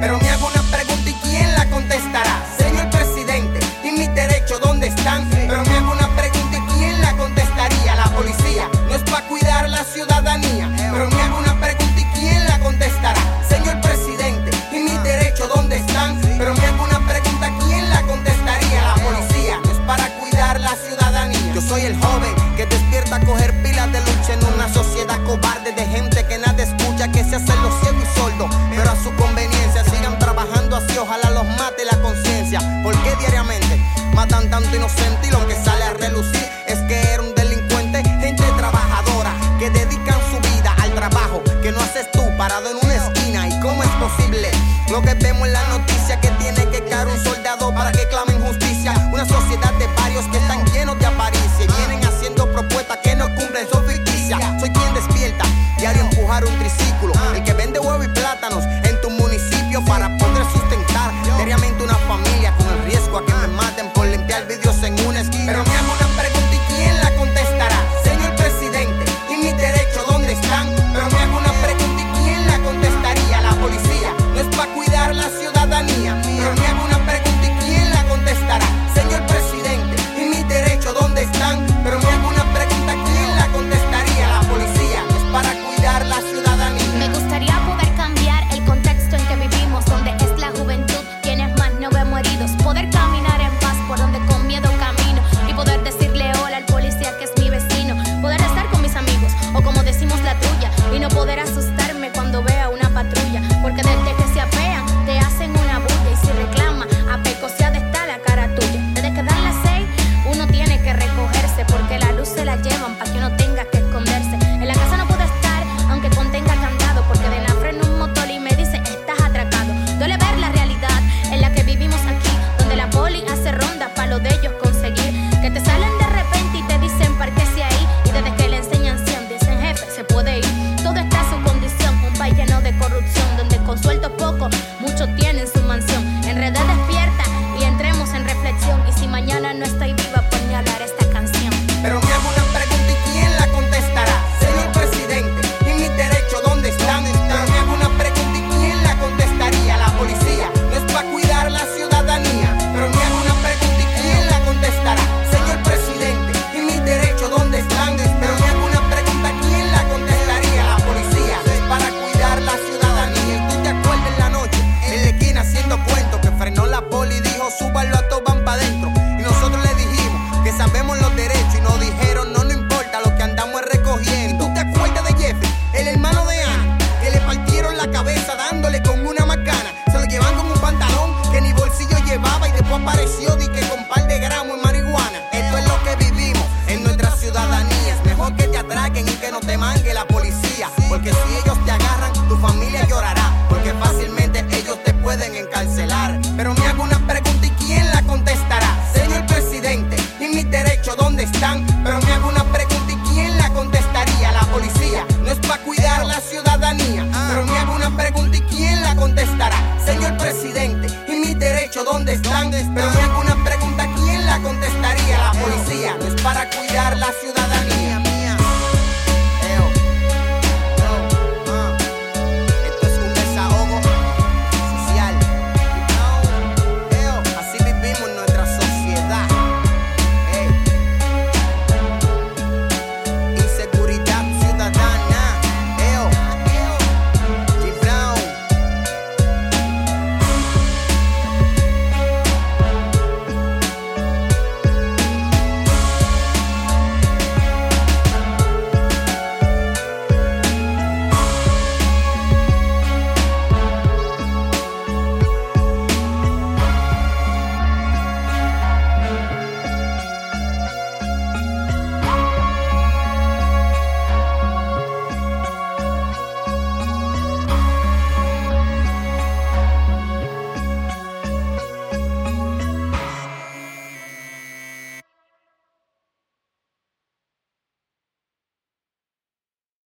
pero mi amor Lo que sale a relucir, es que era un delincuente, gente trabajadora que dedican su vida al trabajo que no haces tú parado en una esquina. ¿Y cómo es posible? Lo que vemos en la noticia que tiene que caer un soldado para que clamen justicia. Una sociedad de varios que están llenos de avaricia y vienen haciendo propuestas que no cumplen, son ficticias. Soy quien despierta, diario empujar un triciclo, el que vende huevo y plátanos en tu municipio para dándole con una macana. Se lo llevan con un pantalón que ni bolsillo llevaba y después apareció di que con par de gramos en marihuana. Esto es lo que vivimos en nuestra ciudadanía. Es mejor que te atraquen y que no te mangue la policía. Porque si ellos te agarran, tu familia llorará. Porque fácilmente.